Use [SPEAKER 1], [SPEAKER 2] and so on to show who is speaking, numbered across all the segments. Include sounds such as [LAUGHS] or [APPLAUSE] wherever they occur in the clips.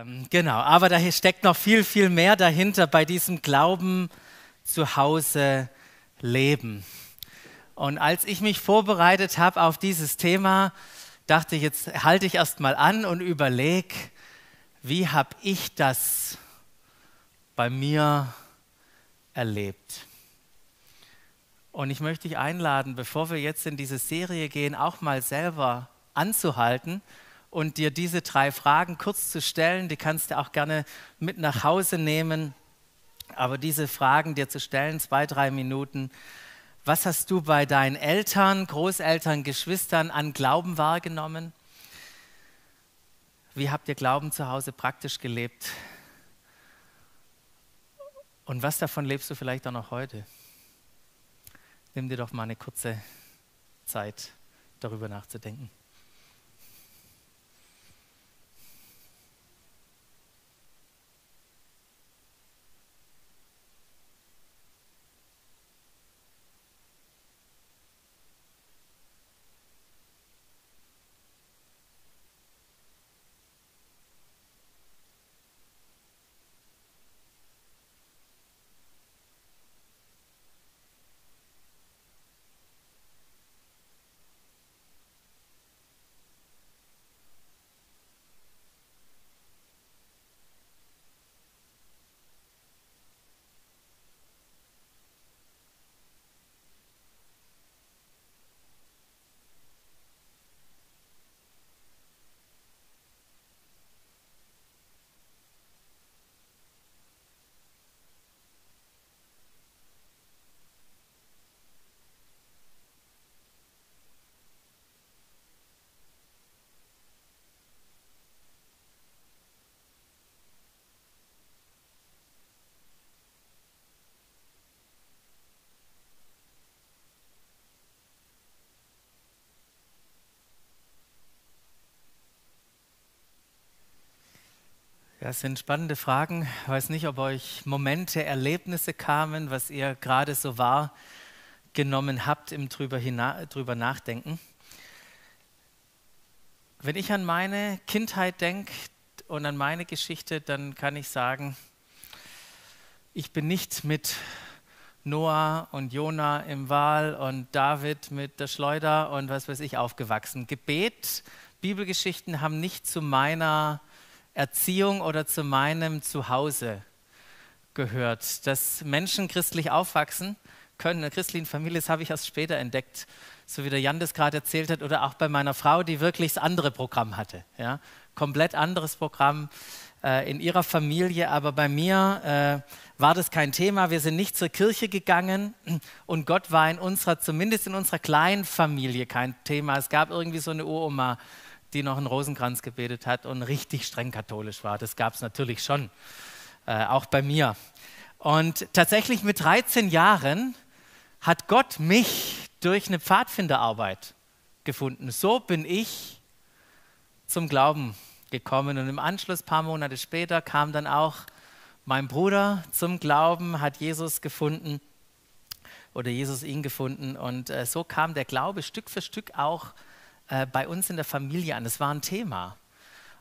[SPEAKER 1] Ähm, genau, aber da steckt noch viel, viel mehr dahinter bei diesem Glauben zu Hause leben. Und als ich mich vorbereitet habe auf dieses Thema, dachte ich, jetzt halte ich erst mal an und überlege, wie habe ich das bei mir erlebt? Und ich möchte dich einladen, bevor wir jetzt in diese Serie gehen, auch mal selber anzuhalten und dir diese drei Fragen kurz zu stellen. Die kannst du auch gerne mit nach Hause nehmen. Aber diese Fragen dir zu stellen, zwei, drei Minuten. Was hast du bei deinen Eltern, Großeltern, Geschwistern an Glauben wahrgenommen? Wie habt ihr Glauben zu Hause praktisch gelebt? Und was davon lebst du vielleicht auch noch heute? Nimm dir doch mal eine kurze Zeit, darüber nachzudenken. Das sind spannende Fragen. Ich weiß nicht, ob euch Momente, Erlebnisse kamen, was ihr gerade so wahrgenommen habt im drüber, drüber nachdenken. Wenn ich an meine Kindheit denke und an meine Geschichte, dann kann ich sagen, ich bin nicht mit Noah und Jona im Wal und David mit der Schleuder und was weiß ich aufgewachsen. Gebet, Bibelgeschichten haben nicht zu meiner Erziehung oder zu meinem Zuhause gehört. Dass Menschen christlich aufwachsen können, in einer christlichen Familie, das habe ich erst später entdeckt, so wie der Jan das gerade erzählt hat, oder auch bei meiner Frau, die wirklich das andere Programm hatte. Ja? Komplett anderes Programm äh, in ihrer Familie, aber bei mir äh, war das kein Thema. Wir sind nicht zur Kirche gegangen und Gott war in unserer, zumindest in unserer kleinen Familie, kein Thema. Es gab irgendwie so eine Uroma, die noch einen Rosenkranz gebetet hat und richtig streng katholisch war. Das gab es natürlich schon, äh, auch bei mir. Und tatsächlich mit 13 Jahren hat Gott mich durch eine Pfadfinderarbeit gefunden. So bin ich zum Glauben gekommen. Und im Anschluss, ein paar Monate später, kam dann auch mein Bruder zum Glauben, hat Jesus gefunden oder Jesus ihn gefunden. Und äh, so kam der Glaube Stück für Stück auch äh, bei uns in der Familie an. Das war ein Thema.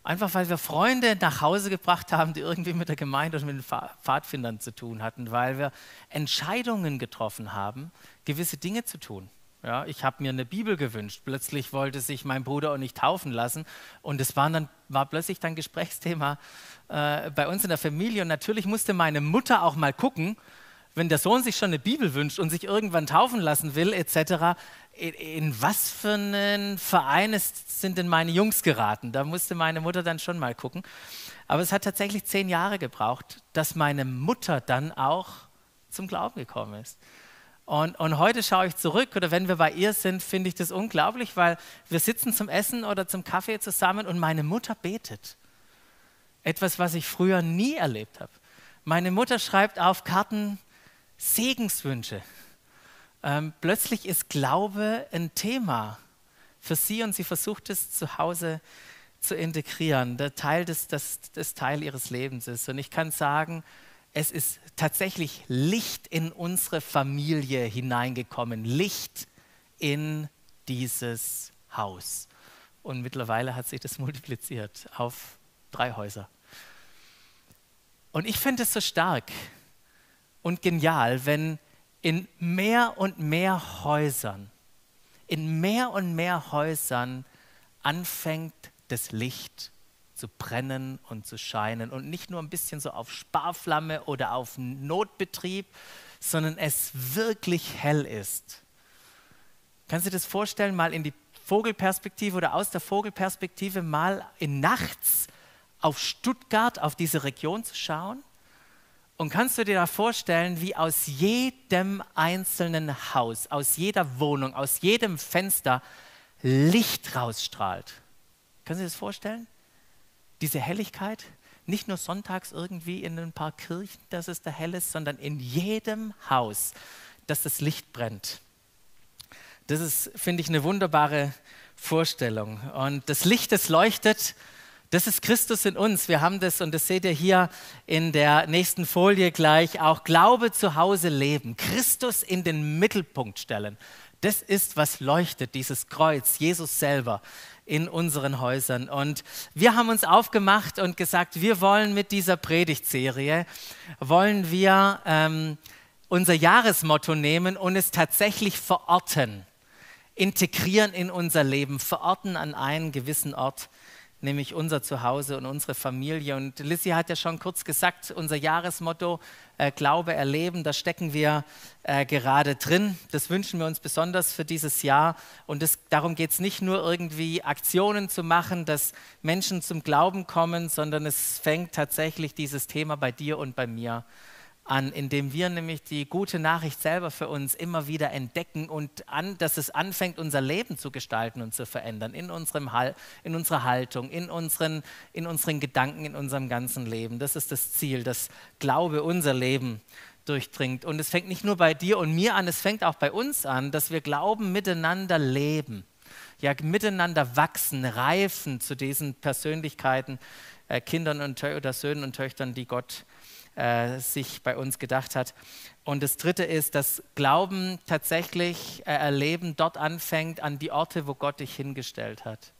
[SPEAKER 1] Einfach weil wir Freunde nach Hause gebracht haben, die irgendwie mit der Gemeinde oder mit den Pfadfindern zu tun hatten, weil wir Entscheidungen getroffen haben, gewisse Dinge zu tun. Ja, ich habe mir eine Bibel gewünscht. Plötzlich wollte sich mein Bruder auch nicht taufen lassen. Und es war, dann, war plötzlich dann Gesprächsthema äh, bei uns in der Familie. Und natürlich musste meine Mutter auch mal gucken, wenn der Sohn sich schon eine Bibel wünscht und sich irgendwann taufen lassen will, etc., in, was für einen Verein ist, sind denn meine Jungs geraten? Da musste meine Mutter dann schon mal gucken. Aber es hat tatsächlich zehn Jahre gebraucht, dass meine Mutter dann auch zum Glauben gekommen ist. Und, und, heute schaue ich zurück oder wenn wir bei ihr sind, finde ich das unglaublich, weil wir sitzen zum Essen oder zum Kaffee zusammen und meine Mutter betet. Etwas, was ich früher nie erlebt habe. Meine Mutter schreibt auf Karten Segenswünsche. Ähm, plötzlich ist Glaube ein Thema für sie und sie versucht es zu Hause zu integrieren, der Teil des, des, des Teil ihres Lebens ist. Und ich kann sagen, es ist tatsächlich Licht in unsere Familie hineingekommen, Licht in dieses Haus. Und mittlerweile hat sich das [LAUGHS] multipliziert auf drei Häuser. Und ich finde es so stark und genial, wenn in mehr und mehr Häusern, in mehr und mehr Häusern anfängt das Licht zu brennen und zu scheinen und nicht nur ein bisschen so auf Sparflamme oder auf Notbetrieb, sondern es wirklich hell ist. Kannst du dir das vorstellen, mal in die Vogelperspektive oder aus der Vogelperspektive mal in nachts auf Stuttgart, auf diese Region zu schauen? Und kannst du dir da vorstellen, wie aus jedem einzelnen Haus, aus jeder Wohnung, aus jedem Fenster Licht rausstrahlt? Du dir das vorstellen? Diese Helligkeit? Nicht nur sonntags irgendwie in ein paar Kirchen, dass es da hell ist, sondern in jedem Haus, dass das Licht brennt. Das ist, finde ich, eine wunderbare Vorstellung. Und das Licht, das leuchtet, das ist Christus in uns. Wir haben das, und das seht ihr hier in der nächsten Folie gleich, auch Glaube zu Hause leben. Christus in den Mittelpunkt stellen. Das ist, was leuchtet, dieses Kreuz, Jesus selber in unseren Häusern. Und wir haben uns aufgemacht und gesagt, wir wollen mit dieser Predigtserie, wollen wir ähm, unser Jahresmotto nehmen und es tatsächlich verorten integrieren in unser Leben, verorten an einen gewissen Ort, nämlich unser Zuhause und unsere Familie. Und Lissy hat ja schon kurz gesagt, unser Jahresmotto äh, Glaube erleben, da stecken wir äh, gerade drin. Das wünschen wir uns besonders für dieses Jahr. Und das, darum geht es nicht nur irgendwie Aktionen zu machen, dass Menschen zum Glauben kommen, sondern es fängt tatsächlich dieses Thema bei dir und bei mir an an, indem wir nämlich die gute Nachricht selber für uns immer wieder entdecken und an, dass es anfängt, unser Leben zu gestalten und zu verändern, in, unserem, in unserer Haltung, in unseren, in unseren Gedanken, in unserem ganzen Leben. Das ist das Ziel, dass Glaube unser Leben durchdringt. Und es fängt nicht nur bei dir und mir an, es fängt auch bei uns an, dass wir Glauben miteinander leben, ja, miteinander wachsen, reifen zu diesen Persönlichkeiten, äh, Kindern und oder Söhnen und Töchtern, die Gott äh, sich bei uns gedacht hat. Und das Dritte ist, dass Glauben tatsächlich äh, erleben dort anfängt an die Orte, wo Gott dich hingestellt hat.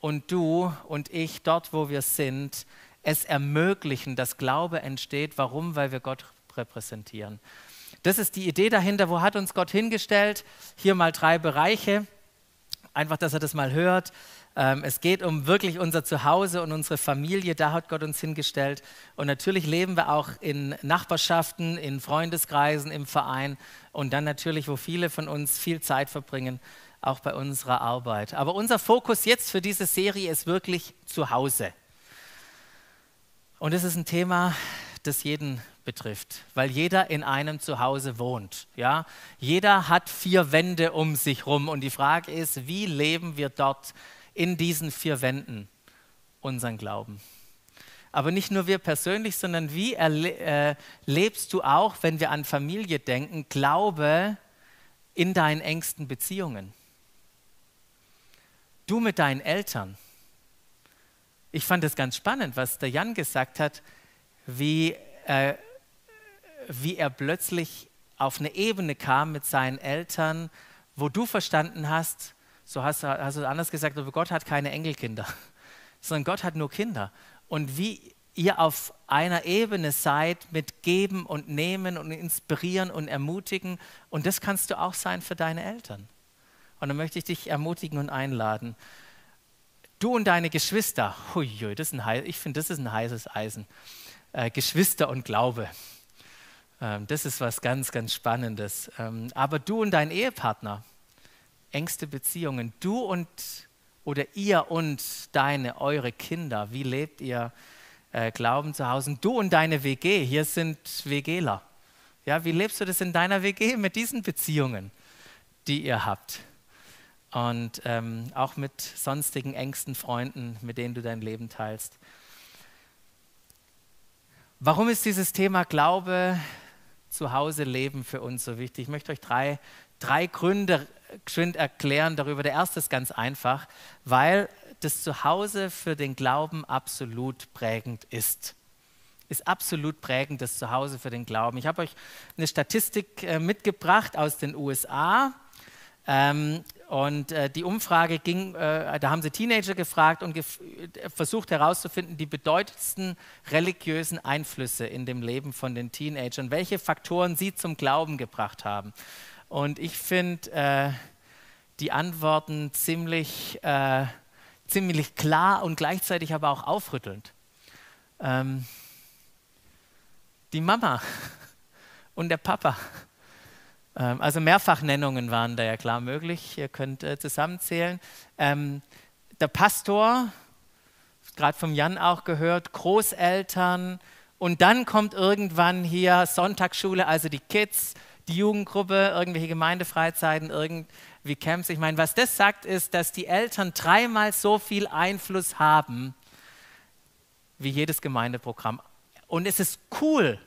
[SPEAKER 1] Und du und ich dort, wo wir sind, es ermöglichen, dass Glaube entsteht. Warum? Weil wir Gott repräsentieren. Das ist die Idee dahinter. Wo hat uns Gott hingestellt? Hier mal drei Bereiche. Einfach, dass er das mal hört. Ähm, es geht um wirklich unser Zuhause und unsere Familie, da hat Gott uns hingestellt. Und natürlich leben wir auch in Nachbarschaften, in Freundeskreisen, im Verein und dann natürlich, wo viele von uns viel Zeit verbringen, auch bei unserer Arbeit. Aber unser Fokus jetzt für diese Serie ist wirklich Zuhause. Und es ist ein Thema, das jeden betrifft, weil jeder in einem Zuhause wohnt. Ja? Jeder hat vier Wände um sich herum und die Frage ist, wie leben wir dort in diesen vier Wänden unseren Glauben. Aber nicht nur wir persönlich, sondern wie erlebst äh, du auch, wenn wir an Familie denken, Glaube in deinen engsten Beziehungen? Du mit deinen Eltern. Ich fand es ganz spannend, was der Jan gesagt hat, wie, äh, wie er plötzlich auf eine Ebene kam mit seinen Eltern, wo du verstanden hast, so hast, hast du anders gesagt, aber Gott hat keine Enkelkinder, [LAUGHS] sondern Gott hat nur Kinder. Und wie ihr auf einer Ebene seid mit Geben und Nehmen und Inspirieren und Ermutigen. Und das kannst du auch sein für deine Eltern. Und dann möchte ich dich ermutigen und einladen. Du und deine Geschwister, huiui, das ist ein, ich finde, das ist ein heißes Eisen. Äh, Geschwister und Glaube. Ähm, das ist was ganz, ganz Spannendes. Ähm, aber du und dein Ehepartner, engste Beziehungen. Du und oder ihr und deine, eure Kinder, wie lebt ihr äh, Glauben zu Hause? Du und deine WG, hier sind WGler. Ja, wie lebst du das in deiner WG mit diesen Beziehungen, die ihr habt? Und ähm, auch mit sonstigen engsten Freunden, mit denen du dein Leben teilst. Warum ist dieses Thema Glaube zu Hause leben für uns so wichtig? Ich möchte euch drei, drei Gründe geschwind erklären darüber. Der erste ist ganz einfach, weil das Zuhause für den Glauben absolut prägend ist. Ist absolut prägend, das Zuhause für den Glauben. Ich habe euch eine Statistik äh, mitgebracht aus den USA. Ähm, Und äh, die Umfrage ging, äh, da haben sie Teenager gefragt und gef versucht herauszufinden, die bedeutendsten religiösen Einflüsse in dem Leben von den Teenagern, welche Faktoren sie zum Glauben gebracht haben. Und ich finde äh, die Antworten ziemlich, äh, ziemlich klar und gleichzeitig aber auch aufrüttelnd. Ähm, die Mama [LAUGHS] und der Papa ähm, also Mehrfachnennungen waren da ja klar möglich. Ihr könnt äh, zusammenzählen. Ähm, der Pastor, gerade vom Jan auch gehört, Großeltern und dann kommt irgendwann hier Sonntagsschule, also die Kids, die Jugendgruppe, irgendwelche Gemeindefreizeiten, irgendwie Camps. Ich meine, was das sagt, ist, dass die Eltern dreimal so viel Einfluss haben wie jedes Gemeindeprogramm. Und es ist cool,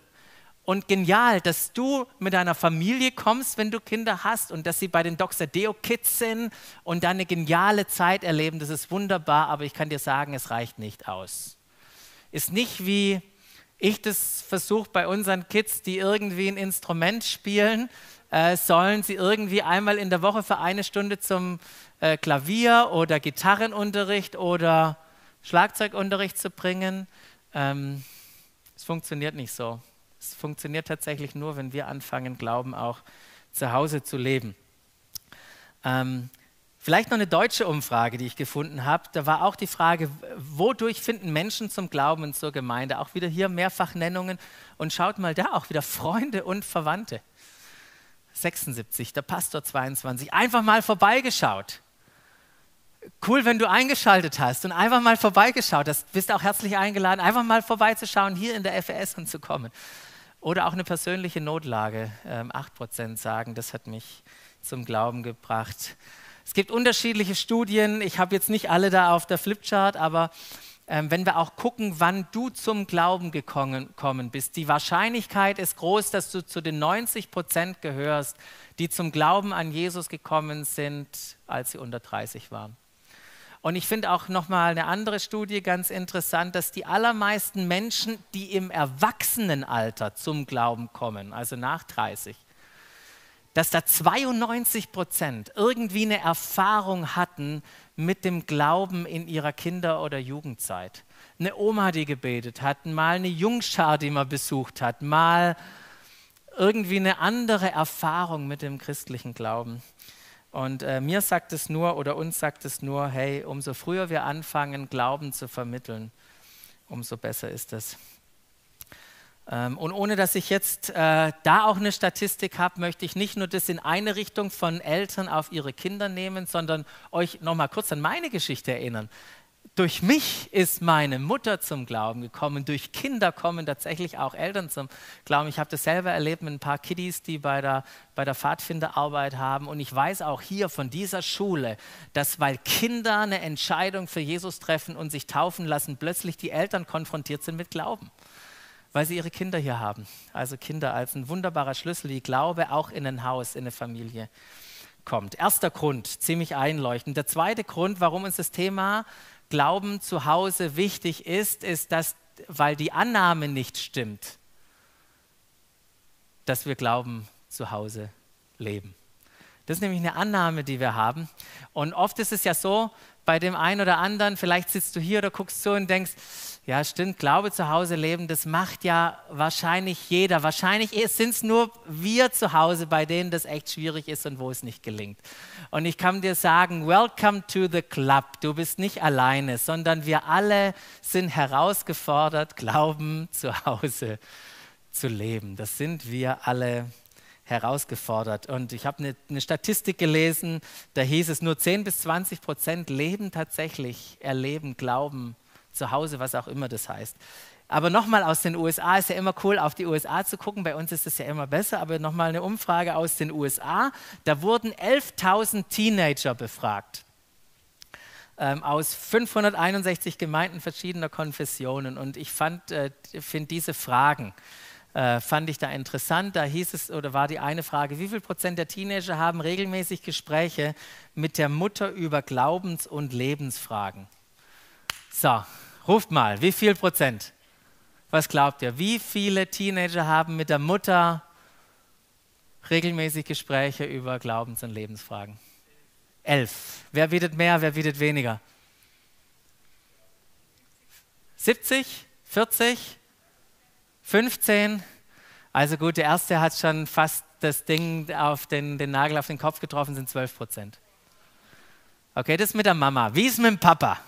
[SPEAKER 1] und genial, dass du mit deiner Familie kommst, wenn du Kinder hast und dass sie bei den Doxadeo Kids sind und dann eine geniale Zeit erleben. Das ist wunderbar, aber ich kann dir sagen, es reicht nicht aus. Ist nicht wie ich das versuche bei unseren Kids, die irgendwie ein Instrument spielen, äh, sollen sie irgendwie einmal in der Woche für eine Stunde zum äh, Klavier oder Gitarrenunterricht oder Schlagzeugunterricht zu bringen. Ähm, es funktioniert nicht so. Es funktioniert tatsächlich nur, wenn wir anfangen, Glauben auch zu Hause zu leben. Ähm, vielleicht noch eine deutsche Umfrage, die ich gefunden habe. Da war auch die Frage, wodurch finden Menschen zum Glauben und zur Gemeinde? Auch wieder hier Mehrfachnennungen. Und schaut mal da auch wieder Freunde und Verwandte. 76, der Pastor 22. Einfach mal vorbeigeschaut. Cool, wenn du eingeschaltet hast und einfach mal vorbeigeschaut hast. Bist auch herzlich eingeladen, einfach mal vorbeizuschauen, hier in der FES und zu kommen. Oder auch eine persönliche Notlage. Ähm, 8% sagen, das hat mich zum Glauben gebracht. Es gibt unterschiedliche Studien. Ich habe jetzt nicht alle da auf der Flipchart, aber ähm, wenn wir auch gucken, wann du zum Glauben gekommen bist, die Wahrscheinlichkeit ist groß, dass du zu den 90% gehörst, die zum Glauben an Jesus gekommen sind, als sie unter 30 waren. Und ich finde auch nochmal eine andere Studie ganz interessant, dass die allermeisten Menschen, die im Erwachsenenalter zum Glauben kommen, also nach 30, dass da 92 Prozent irgendwie eine Erfahrung hatten mit dem Glauben in ihrer Kinder- oder Jugendzeit. Eine Oma, die gebetet hat, mal eine Jungschar, die man besucht hat, mal irgendwie eine andere Erfahrung mit dem christlichen Glauben. Und äh, mir sagt es nur oder uns sagt es nur, hey, umso früher wir anfangen, Glauben zu vermitteln, umso besser ist es. Ähm, und ohne dass ich jetzt äh, da auch eine Statistik habe, möchte ich nicht nur das in eine Richtung von Eltern auf ihre Kinder nehmen, sondern euch nochmal kurz an meine Geschichte erinnern durch mich ist meine Mutter zum Glauben gekommen, durch Kinder kommen tatsächlich auch Eltern zum Glauben. Ich habe das selber erlebt mit ein paar Kiddies, die bei der, bei der Pfadfinderarbeit haben. Und ich weiß auch hier von dieser Schule, dass weil Kinder eine Entscheidung für Jesus treffen und sich taufen lassen, plötzlich die Eltern konfrontiert sind mit Glauben, weil sie ihre Kinder hier haben. Also Kinder als ein wunderbarer Schlüssel, wie Glaube auch in ein Haus, in eine Familie kommt. Erster Grund, ziemlich einleuchtend. Der zweite Grund, warum uns das Thema Glauben zu Hause wichtig ist, ist, dass, weil die Annahme nicht stimmt, dass wir Glauben zu Hause leben. Das ist nämlich eine Annahme, die wir haben. Und oft ist es ja so, bei dem einen oder anderen, vielleicht sitzt du hier oder guckst so und denkst, ja stimmt, Glaube zu Hause leben, das macht ja wahrscheinlich jeder. Wahrscheinlich sind es nur wir zu Hause, bei denen das echt schwierig ist und wo es nicht gelingt. Und ich kann dir sagen, welcome to the club. Du bist nicht alleine, sondern wir alle sind herausgefordert, Glauben zu Hause zu leben. Das sind wir alle herausgefordert. Und ich habe eine, eine, Statistik gelesen, da hieß es, nur 10 bis 20 Prozent leben tatsächlich, erleben Glauben zu Hause, was auch immer das heißt. Aber nochmal aus den USA ist ja immer cool, auf die USA zu gucken. Bei uns ist es ja immer besser. Aber nochmal eine Umfrage aus den USA. Da wurden 11.000 Teenager befragt ähm, aus 561 Gemeinden verschiedener Konfessionen. Und ich äh, finde diese Fragen äh, fand ich da interessant. Da hieß es, oder war die eine Frage, wie viel Prozent der Teenager haben regelmäßig Gespräche mit der Mutter über Glaubens- und Lebensfragen? So, ruft mal, wie viel Prozent? Was glaubt ihr? Wie viele Teenager haben mit der Mutter regelmäßig Gespräche über Glaubens- und Lebensfragen? 11. Wer bietet mehr, wer bietet weniger? 70, 40, 15. Also gut, der erste hat schon fast das Ding auf den, den Nagel auf den Kopf getroffen, sind 12 Prozent. Okay, das mit der Mama. Wie ist mit dem Papa?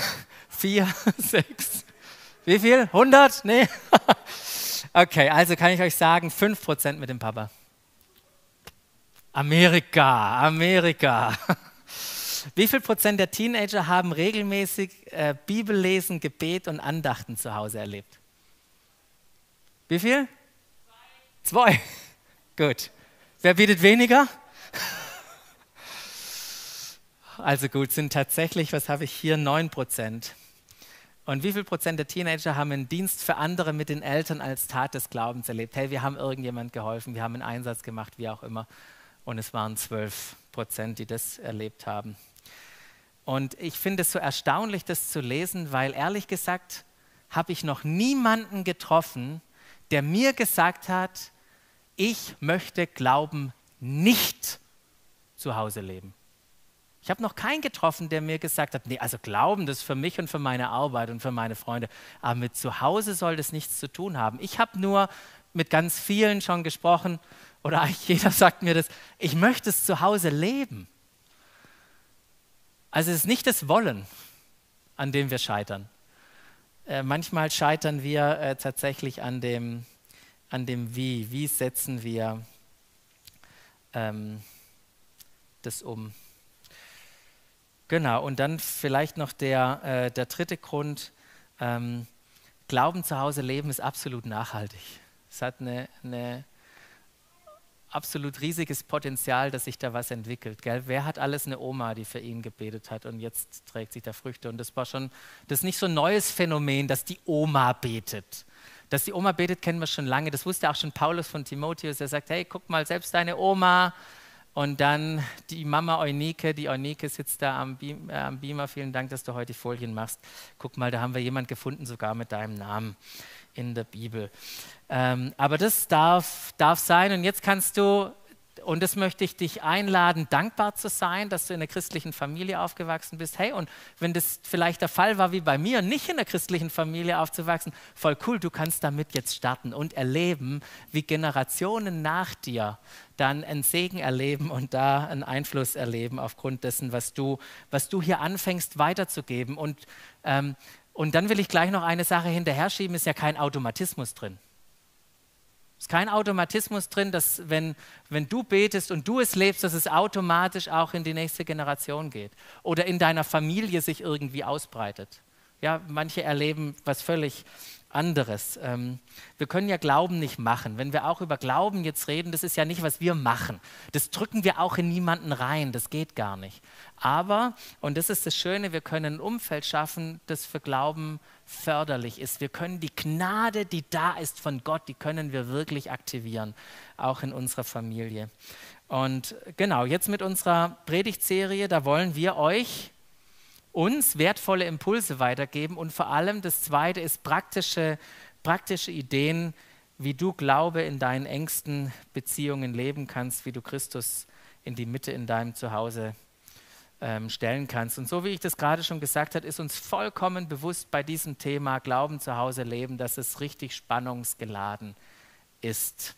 [SPEAKER 1] [LAUGHS] Vier, sechs. Wie viel? 100? Nee. [LAUGHS] Okay, also kann ich euch sagen, 5% mit dem Papa. Amerika, Amerika. [LAUGHS] Wie viel Prozent der Teenager haben regelmäßig äh, Bibellesen, Gebet und Andachten zu Hause erlebt? Wie viel? Zwei. Zwei. Gut. Wer bietet weniger? Also gut, sind tatsächlich, was habe ich hier, 9 Prozent. Und wie viel Prozent der Teenager haben einen Dienst für andere mit den Eltern als Tat des Glaubens erlebt? Hey, wir haben irgendjemand geholfen, wir haben einen Einsatz gemacht, wie auch immer. Und es waren 12 Prozent, die das erlebt haben. Und ich finde es so erstaunlich, das zu lesen, weil ehrlich gesagt habe ich noch niemanden getroffen, der mir gesagt hat, ich möchte Glauben nicht zu Hause leben. Ich habe noch keinen getroffen, der mir gesagt hat, nee, also Glauben, das ist für mich und für meine Arbeit und für meine Freunde, aber mit zu Hause soll das nichts zu tun haben. Ich habe nur mit ganz vielen schon gesprochen, oder eigentlich jeder [LAUGHS] sagt mir das, ich möchte es zu Hause leben. Also es ist nicht das Wollen, an dem wir scheitern. Äh, manchmal scheitern wir äh, tatsächlich an dem, an dem Wie. Wie setzen wir ähm, das um? Genau, und dann vielleicht noch der, äh, der dritte Grund. Ähm, Glauben zu Hause leben ist absolut nachhaltig. Es hat eine, eine absolut riesiges Potenzial, dass sich da was entwickelt. Gell? Wer hat alles eine Oma, die für ihn gebetet hat und jetzt trägt sich da Früchte? Und das war schon, das ist nicht so ein neues Phänomen, dass die Oma betet. Dass die Oma betet, kennen wir schon lange. Das wusste auch schon Paulus von Timotheus. Er sagt, hey, guck mal, selbst deine Oma und dann die Mama Eunike, die Eunike sitzt da am, Beam, äh, am Beamer. Vielen Dank, dass du heute Folien machst. Guck mal, da haben wir jemanden gefunden, sogar mit deinem Namen in der Bibel. Ähm, aber das darf, darf sein. Und jetzt kannst du und das möchte ich dich einladen, dankbar zu sein, dass du in einer christlichen Familie aufgewachsen bist. Hey, und wenn das vielleicht der Fall war wie bei mir, nicht in einer christlichen Familie aufzuwachsen, voll cool, du kannst damit jetzt starten und erleben, wie Generationen nach dir dann einen Segen erleben und da einen Einfluss erleben aufgrund dessen, was du, was du hier anfängst weiterzugeben. Und, ähm, und dann will ich gleich noch eine Sache hinterher schieben, ist ja kein Automatismus drin ist kein Automatismus drin, dass wenn, wenn du betest und du es lebst, dass es automatisch auch in die nächste Generation geht oder in deiner Familie sich irgendwie ausbreitet. Ja, manche erleben was völlig anderes. Ähm, wir können ja Glauben nicht machen. Wenn wir auch über Glauben jetzt reden, das ist ja nicht, was wir machen. Das drücken wir auch in niemanden rein. Das geht gar nicht. Aber, und das ist das Schöne, wir können ein Umfeld schaffen, das für Glauben förderlich ist. Wir können die Gnade, die da ist von Gott, die können wir wirklich aktivieren, auch in unserer Familie. Und genau, jetzt mit unserer Predigtserie, da wollen wir euch uns wertvolle Impulse weitergeben und vor allem das Zweite ist praktische, praktische Ideen, wie du Glaube in deinen engsten Beziehungen leben kannst, wie du Christus in die Mitte in deinem Zuhause ähm, stellen kannst. Und so wie ich das gerade schon gesagt habe, ist uns vollkommen bewusst bei diesem Thema Glauben zu Hause leben, dass es richtig spannungsgeladen ist.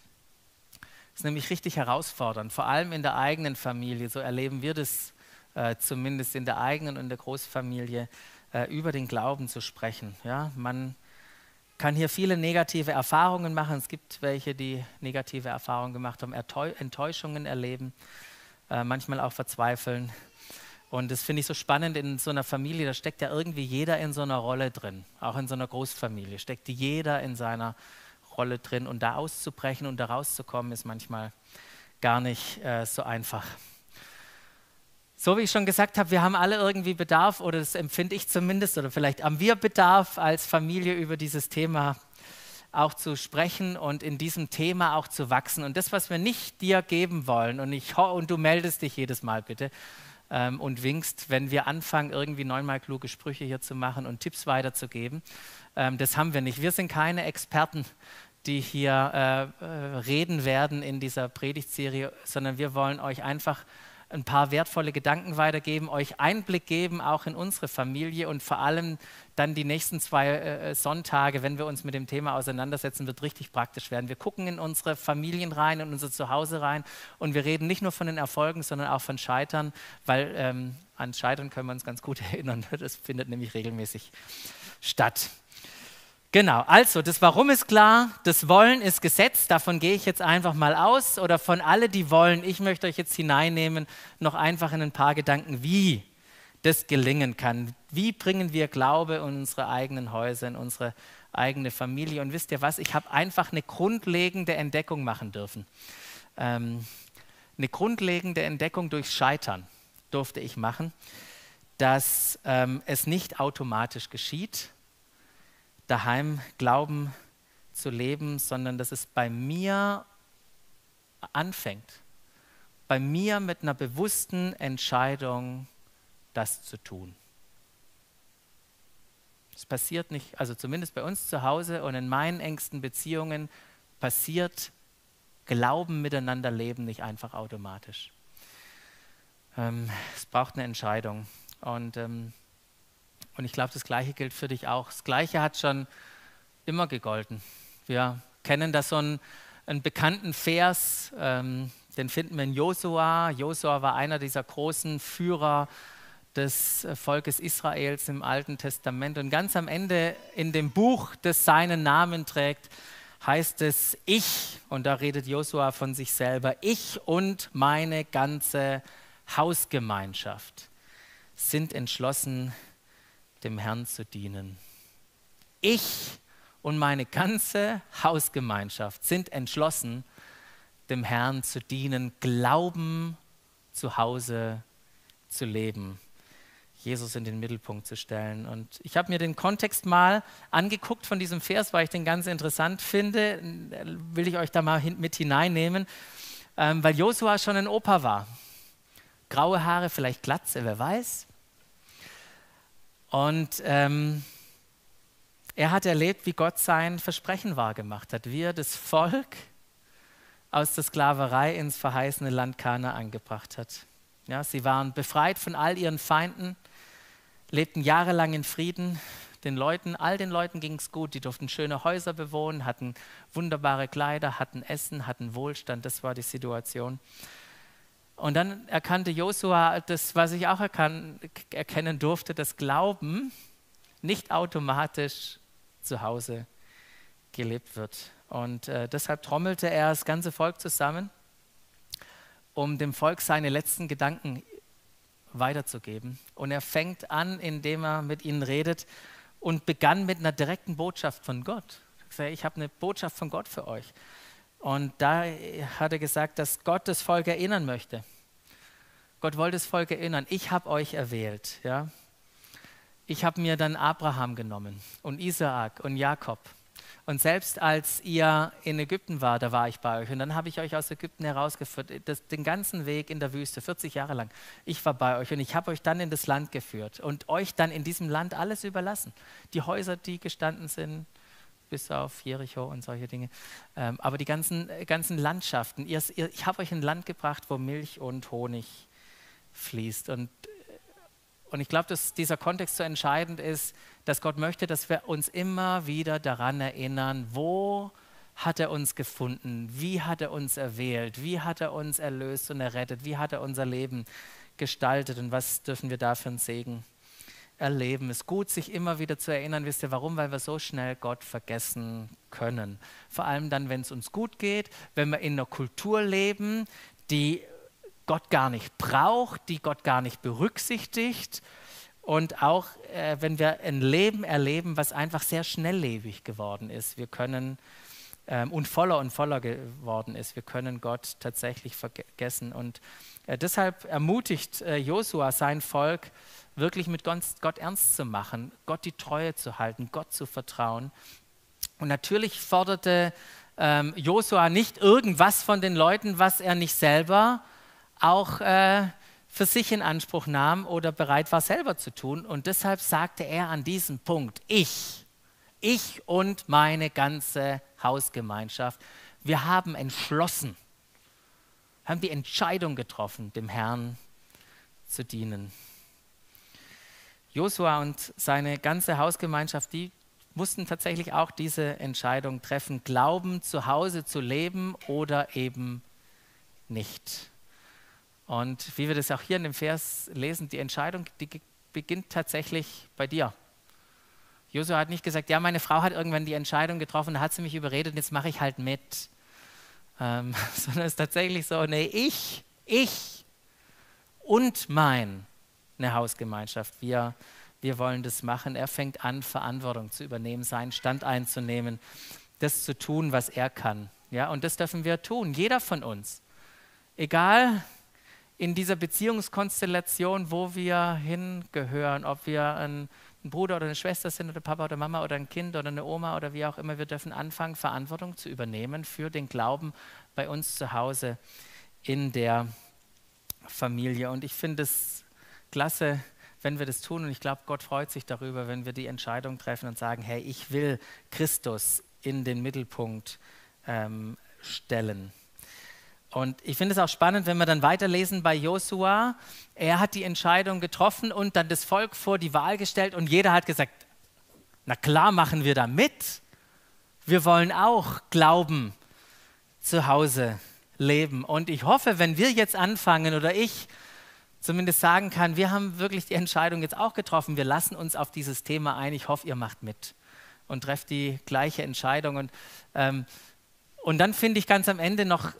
[SPEAKER 1] Es ist nämlich richtig herausfordernd, vor allem in der eigenen Familie. So erleben wir das äh, zumindest in der eigenen und der Großfamilie, äh, über den Glauben zu sprechen. Ja, man kann hier viele negative Erfahrungen machen. Es gibt welche, die negative Erfahrungen gemacht haben, Enttäuschungen erleben, äh, manchmal auch verzweifeln. Und das finde ich so spannend in so einer Familie, da steckt ja irgendwie jeder in so einer Rolle drin. Auch in so einer Großfamilie steckt jeder in seiner Rolle drin. Und da auszubrechen und da rauszukommen, ist manchmal gar nicht äh, so einfach. So wie ich schon gesagt habe, wir haben alle irgendwie Bedarf, oder das empfinde ich zumindest, oder vielleicht haben wir Bedarf als Familie über dieses Thema auch zu sprechen und in diesem Thema auch zu wachsen. Und das, was wir nicht dir geben wollen, und, ich, und du meldest dich jedes Mal bitte ähm, und winkst, wenn wir anfangen, irgendwie neunmal kluge Sprüche hier zu machen und Tipps weiterzugeben, ähm, das haben wir nicht. Wir sind keine Experten, die hier äh, äh, reden werden in dieser Predigtserie, sondern wir wollen euch einfach ein paar wertvolle Gedanken weitergeben, euch Einblick geben, auch in unsere Familie und vor allem dann die nächsten zwei äh, äh, Sonntage, wenn wir uns mit dem Thema auseinandersetzen, wird richtig praktisch werden. Wir gucken in unsere Familien rein, in unser Zuhause rein und wir reden nicht nur von den Erfolgen, sondern auch von Scheitern, weil ähm, an Scheitern können wir uns ganz gut [LAUGHS] erinnern. Das findet nämlich regelmäßig statt. Genau, also das Warum ist klar, das Wollen ist Gesetz, davon gehe ich jetzt einfach mal aus oder von alle, die wollen, ich möchte euch jetzt hineinnehmen, noch einfach in ein paar Gedanken, wie das gelingen kann. Wie bringen wir Glaube in unsere eigenen Häuser, in unsere eigene Familie? Und wisst ihr was, ich habe einfach eine grundlegende Entdeckung machen dürfen. Ähm, eine grundlegende Entdeckung durch Scheitern durfte ich machen, dass ähm, es nicht automatisch geschieht, daheim Glauben zu leben, sondern dass es bei mir anfängt. Bei mir mit einer bewussten Entscheidung, das zu tun. Es passiert nicht, also zumindest bei uns zu Hause und in meinen engsten Beziehungen passiert Glauben miteinander leben nicht einfach automatisch. Ähm, es braucht eine Entscheidung. Und ähm, und ich glaube, das Gleiche gilt für dich auch. Das Gleiche hat schon immer gegolten. Wir kennen da so einen, einen bekannten Vers, ähm, den finden wir in Josua. Josua war einer dieser großen Führer des Volkes Israels im Alten Testament. Und ganz am Ende in dem Buch, das seinen Namen trägt, heißt es, ich, und da redet Josua von sich selber, ich und meine ganze Hausgemeinschaft sind entschlossen, dem Herrn zu dienen. Ich und meine ganze Hausgemeinschaft sind entschlossen, dem Herrn zu dienen, Glauben zu Hause zu leben, Jesus in den Mittelpunkt zu stellen. Und ich habe mir den Kontext mal angeguckt von diesem Vers, weil ich den ganz interessant finde, will ich euch da mal mit hineinnehmen, ähm, weil Josua schon ein Opa war. Graue Haare, vielleicht Glatze, wer weiß. Und ähm, er hat erlebt, wie Gott sein Versprechen wahrgemacht hat, wie er das Volk aus der Sklaverei ins verheißene Land Kana angebracht hat. Ja, sie waren befreit von all ihren Feinden, lebten jahrelang in Frieden. Den Leuten, all den Leuten ging es gut. Die durften schöne Häuser bewohnen, hatten wunderbare Kleider, hatten Essen, hatten Wohlstand. Das war die Situation. Und dann erkannte Josua das, was ich auch erkan erkennen durfte, dass Glauben nicht automatisch zu Hause gelebt wird. Und äh, deshalb trommelte er das ganze Volk zusammen, um dem Volk seine letzten Gedanken weiterzugeben. Und er fängt an, indem er mit ihnen redet und begann mit einer direkten Botschaft von Gott. Ich habe eine Botschaft von Gott für euch. Und da hat er gesagt, dass Gott das Volk erinnern möchte. Gott wollte das Volk erinnern, ich habe euch erwählt. Ja? Ich habe mir dann Abraham genommen und Isaak und Jakob. Und selbst als ihr in Ägypten war, da war ich bei euch. Und dann habe ich euch aus Ägypten herausgeführt, das, den ganzen Weg in der Wüste, 40 Jahre lang. Ich war bei euch und ich habe euch dann in das Land geführt und euch dann in diesem Land alles überlassen. Die Häuser, die gestanden sind, bis auf Jericho und solche Dinge. Ähm, aber die ganzen, äh, ganzen Landschaften, ihr, ihr, ich habe euch ein Land gebracht, wo Milch und Honig fließt. Und, und ich glaube, dass dieser Kontext so entscheidend ist, dass Gott möchte, dass wir uns immer wieder daran erinnern, wo hat er uns gefunden, wie hat er uns erwählt, wie hat er uns erlöst und errettet, wie hat er unser Leben gestaltet und was dürfen wir da für einen Segen erleben. Es ist gut, sich immer wieder zu erinnern, wisst ihr warum? Weil wir so schnell Gott vergessen können. Vor allem dann, wenn es uns gut geht, wenn wir in einer Kultur leben, die Gott gar nicht braucht, die Gott gar nicht berücksichtigt. Und auch äh, wenn wir ein Leben erleben, was einfach sehr schnelllebig geworden ist. Wir können ähm, und voller und voller geworden ist. Wir können Gott tatsächlich vergessen. Und äh, deshalb ermutigt äh, Josua sein Volk, wirklich mit Gott, ernst zu machen, Gott die Treue zu halten, Gott zu vertrauen. Und natürlich forderte ähm, Josua nicht irgendwas von den Leuten, was er nicht selber auch äh, für sich in Anspruch nahm oder bereit war selber zu tun. Und deshalb sagte er an diesem Punkt, ich, ich und meine ganze Hausgemeinschaft, wir haben entschlossen, haben die Entscheidung getroffen, dem Herrn zu dienen. Josua und seine ganze Hausgemeinschaft, die mussten tatsächlich auch diese Entscheidung treffen, Glauben zu Hause zu leben oder eben nicht. Und wie wir das auch hier in dem Vers lesen, die Entscheidung, die beginnt tatsächlich bei dir. Josua hat nicht gesagt, ja, meine Frau hat irgendwann die Entscheidung getroffen, da hat sie mich überredet, jetzt mache ich halt mit. Ähm, [LAUGHS] sondern es ist tatsächlich so, nee, ich, ich und mein, eine Hausgemeinschaft, wir, wir wollen das machen. Er fängt an, Verantwortung zu übernehmen, seinen Stand einzunehmen, das zu tun, was er kann. Ja, und das dürfen wir tun, jeder von uns. Egal in dieser Beziehungskonstellation, wo wir hingehören, ob wir ein, ein, Bruder oder eine Schwester sind oder Papa oder Mama oder ein Kind oder eine Oma oder wie auch immer, wir dürfen anfangen, Verantwortung zu übernehmen für den Glauben bei uns zu Hause in der Familie. Und ich finde es klasse, wenn wir das tun. Und ich glaube, Gott freut sich darüber, wenn wir die Entscheidung treffen und sagen, hey, ich will Christus in den Mittelpunkt ähm, stellen. Und ich finde es auch spannend, wenn wir dann weiterlesen bei Josua. Er hat die Entscheidung getroffen und dann das Volk vor die Wahl gestellt und jeder hat gesagt, na klar machen wir da mit. Wir wollen auch Glauben zu Hause leben. Und ich hoffe, wenn wir jetzt anfangen oder ich zumindest sagen kann, wir haben wirklich die Entscheidung jetzt auch getroffen, wir lassen uns auf dieses Thema ein. Ich hoffe, ihr macht mit und trefft die gleiche Entscheidung. Und, ähm, und dann finde ich ganz am Ende noch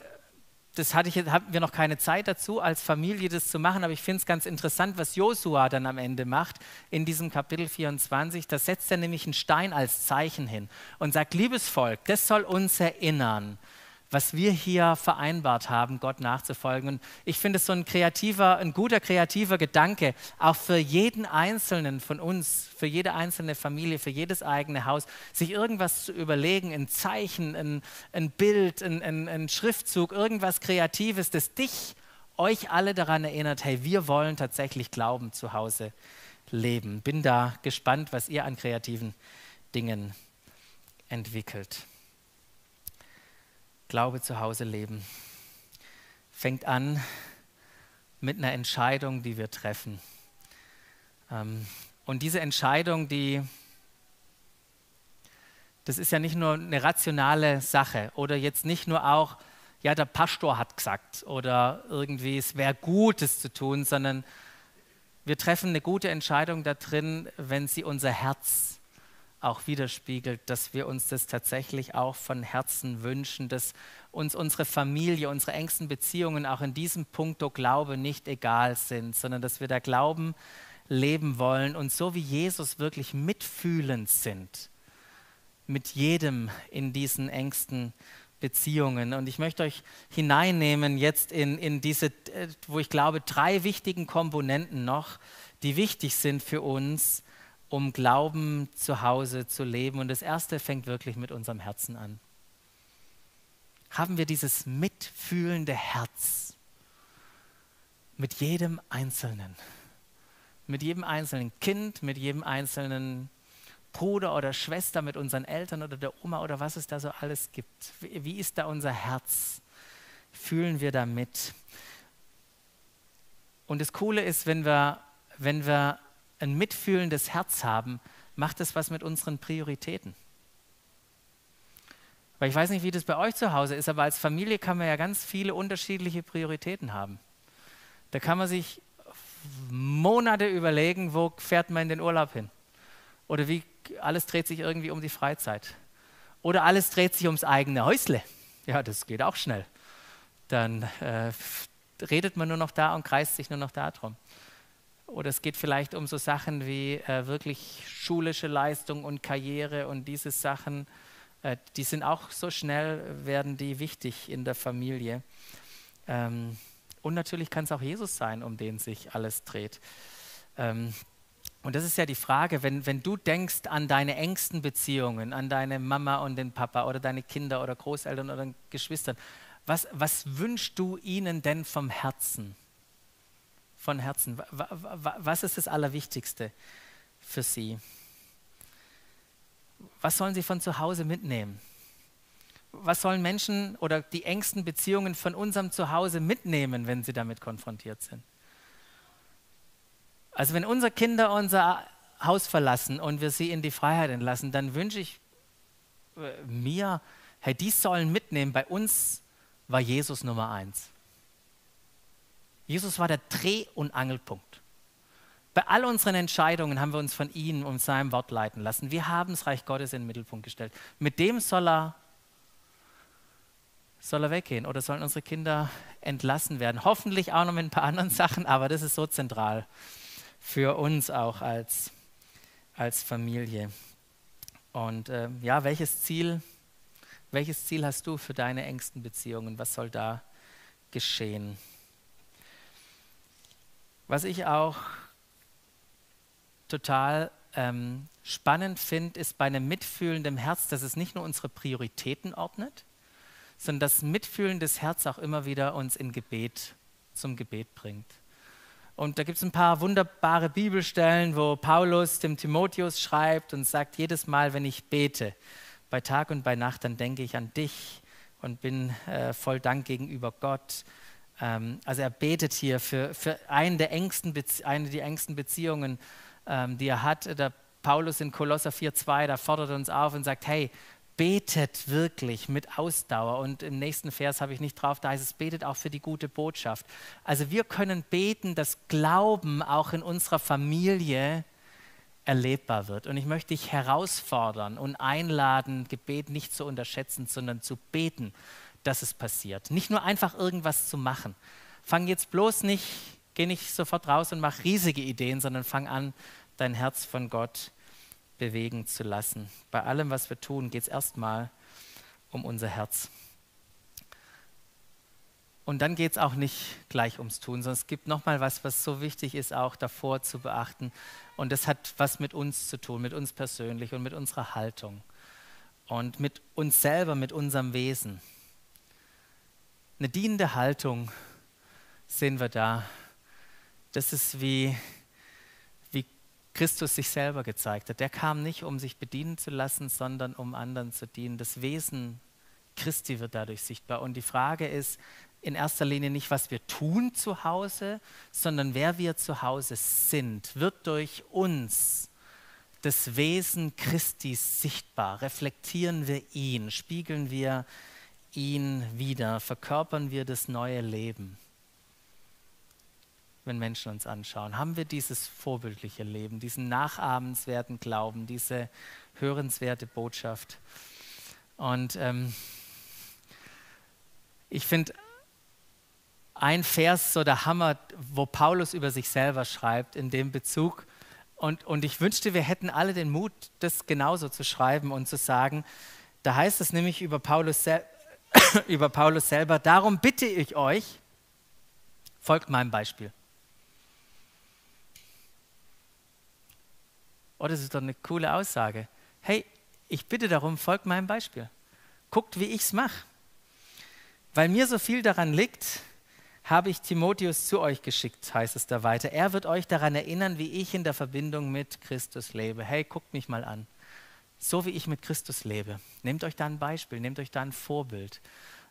[SPEAKER 1] das hatte ich, hatten wir noch keine Zeit dazu, als Familie das zu machen, aber ich finde es ganz interessant, was Josua dann am Ende macht in diesem Kapitel 24. Da setzt er nämlich einen Stein als Zeichen hin und sagt, liebes Volk, das soll uns erinnern, was wir hier vereinbart haben, Gott nachzufolgen. Und ich finde es so ein kreativer, ein guter kreativer Gedanke, auch für jeden Einzelnen von uns, für jede einzelne Familie, für jedes eigene Haus, sich irgendwas zu überlegen, ein Zeichen, ein, ein Bild, ein, ein, ein Schriftzug, irgendwas Kreatives, das dich, euch alle daran erinnert, hey, wir wollen tatsächlich Glauben zu Hause leben. Bin da gespannt, was ihr an kreativen Dingen entwickelt. Glaube zu Hause leben fängt an mit einer Entscheidung, die wir treffen. Ähm, und diese Entscheidung, die, das ist ja nicht nur eine rationale Sache oder jetzt nicht nur auch, ja, der Pastor hat gesagt oder irgendwie, es wäre gut, es zu tun, sondern wir treffen eine gute Entscheidung da drin, wenn sie unser Herz auch widerspiegelt, dass wir uns das tatsächlich auch von Herzen wünschen, dass uns unsere Familie, unsere engsten Beziehungen auch in diesem Punkto Glaube nicht egal sind, sondern dass wir da Glauben leben wollen und so wie Jesus wirklich mitfühlend sind mit jedem in diesen engsten Beziehungen. Und ich möchte euch hineinnehmen jetzt in, in diese, äh, wo ich glaube, drei wichtigen Komponenten noch, die wichtig sind für uns, um Glauben zu Hause zu leben. Und das Erste fängt wirklich mit unserem Herzen an. Haben wir dieses mitfühlende Herz mit jedem Einzelnen, mit jedem einzelnen Kind, mit jedem einzelnen Bruder oder Schwester, mit unseren Eltern oder der Oma oder was es da so alles gibt. Wie ist da unser Herz? Fühlen wir da mit? Und das Coole ist, wenn wir, wenn wir ein mitfühlendes Herz haben, macht es was mit unseren Prioritäten. Weil ich weiß nicht, wie das bei euch zu Hause ist, aber als Familie kann man ja ganz viele unterschiedliche Prioritäten haben. Da kann man sich Monate überlegen, wo fährt man in den Urlaub hin? Oder wie alles dreht sich irgendwie um die Freizeit. Oder alles dreht sich ums eigene Häusle. Ja, das geht auch schnell. Dann äh, redet man nur noch da und kreist sich nur noch darum. Oder es geht vielleicht um so Sachen wie äh, wirklich schulische Leistung und Karriere und diese Sachen, äh, die sind auch so schnell, werden die wichtig in der Familie. Ähm, und natürlich kann es auch Jesus sein, um den sich alles dreht. Ähm, und das ist ja die Frage, wenn, wenn du denkst an deine engsten Beziehungen, an deine Mama und den Papa oder deine Kinder oder Großeltern oder Geschwistern, was, was wünschst du ihnen denn vom Herzen? Von Herzen? Was ist das Allerwichtigste für Sie? Was sollen Sie von zu Hause mitnehmen? Was sollen Menschen oder die engsten Beziehungen von unserem Zuhause mitnehmen, wenn sie damit konfrontiert sind? Also wenn unsere Kinder unser Haus verlassen und wir sie in die Freiheit entlassen, dann wünsche ich äh, mir, hey, die sollen mitnehmen. Bei uns war Jesus Nummer eins. Jesus war der Dreh- und Angelpunkt. Bei all unseren Entscheidungen haben wir uns von ihm und seinem Wort leiten lassen. Wir haben das Reich Gottes in den Mittelpunkt gestellt. Mit dem soll er, soll er weggehen oder sollen unsere Kinder entlassen werden. Hoffentlich auch noch mit ein paar anderen Sachen, aber das ist so zentral für uns auch als, als Familie. Und äh, ja, welches Ziel, welches Ziel hast du für deine engsten Beziehungen? Was soll da geschehen? Was ich auch total ähm, spannend finde, ist bei einem mitfühlenden Herz, dass es nicht nur unsere Prioritäten ordnet, sondern das mitfühlendes Herz auch immer wieder uns in Gebet zum Gebet bringt. Und da gibt es ein paar wunderbare Bibelstellen, wo Paulus dem Timotheus schreibt und sagt, jedes Mal, wenn ich bete, bei Tag und bei Nacht, dann denke ich an dich und bin äh, voll Dank gegenüber Gott. Ähm, also er betet hier für, für einen der engsten eine der engsten Beziehungen ähm, die er hat. Der Paulus in Kolosser 4,2, da fordert er uns auf und sagt, hey, betet wirklich mit Ausdauer. Und im nächsten Vers habe ich nicht drauf, da heißt es, betet auch für die gute Botschaft. Also wir können beten, dass Glauben auch in unserer Familie erlebbar wird. Und ich möchte dich herausfordern und einladen, Gebet nicht zu unterschätzen, sondern zu beten, dass es passiert. Nicht nur einfach irgendwas zu machen. Fang jetzt bloß nicht Geh nicht sofort raus und mach riesige Ideen, sondern fang an, dein Herz von Gott bewegen zu lassen. Bei allem, was wir tun, geht es erstmal um unser Herz. Und dann geht es auch nicht gleich ums Tun, sondern es gibt nochmal was, was so wichtig ist, auch davor zu beachten. Und das hat was mit uns zu tun, mit uns persönlich und mit unserer Haltung und mit uns selber, mit unserem Wesen. Eine dienende Haltung sehen wir da das ist wie, wie Christus sich selber gezeigt hat. Der kam nicht, um sich bedienen zu lassen, sondern um anderen zu dienen. Das Wesen Christi wird dadurch sichtbar. Und die Frage ist in erster Linie nicht, was wir tun zu Hause, sondern wer wir zu Hause sind, wird durch uns das Wesen Christi sichtbar. Reflektieren wir ihn, spiegeln wir ihn wieder, verkörpern wir das neue Leben wenn Menschen uns anschauen? Haben wir dieses vorbildliche Leben, diesen nachahmenswerten Glauben, diese hörenswerte Botschaft? Und ähm, ich finde ein Vers so der Hammer, wo Paulus über sich selber schreibt, in dem Bezug. Und, und ich wünschte, wir hätten alle den Mut, das genauso zu schreiben und zu sagen. Da heißt es nämlich über Paulus, [COUGHS] über Paulus selber, darum bitte ich euch, folgt meinem Beispiel. Oh, das ist doch eine coole Aussage. Hey, ich bitte darum, folgt meinem Beispiel. Guckt, wie ich es mache. Weil mir so viel daran liegt, habe ich Timotheus zu euch geschickt, heißt es da weiter. Er wird euch daran erinnern, wie ich in der Verbindung mit Christus lebe. Hey, guckt mich mal an. So wie ich mit Christus lebe. Nehmt euch da ein Beispiel, nehmt euch da ein Vorbild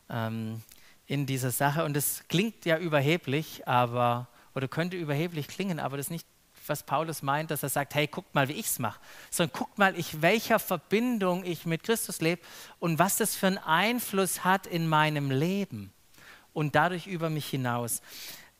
[SPEAKER 1] ähm, in dieser Sache. Und es klingt ja überheblich, aber, oder könnte überheblich klingen, aber das ist nicht was Paulus meint, dass er sagt, hey, guckt mal, wie ich es mache, sondern guckt mal, ich, welcher Verbindung ich mit Christus lebe und was das für einen Einfluss hat in meinem Leben und dadurch über mich hinaus.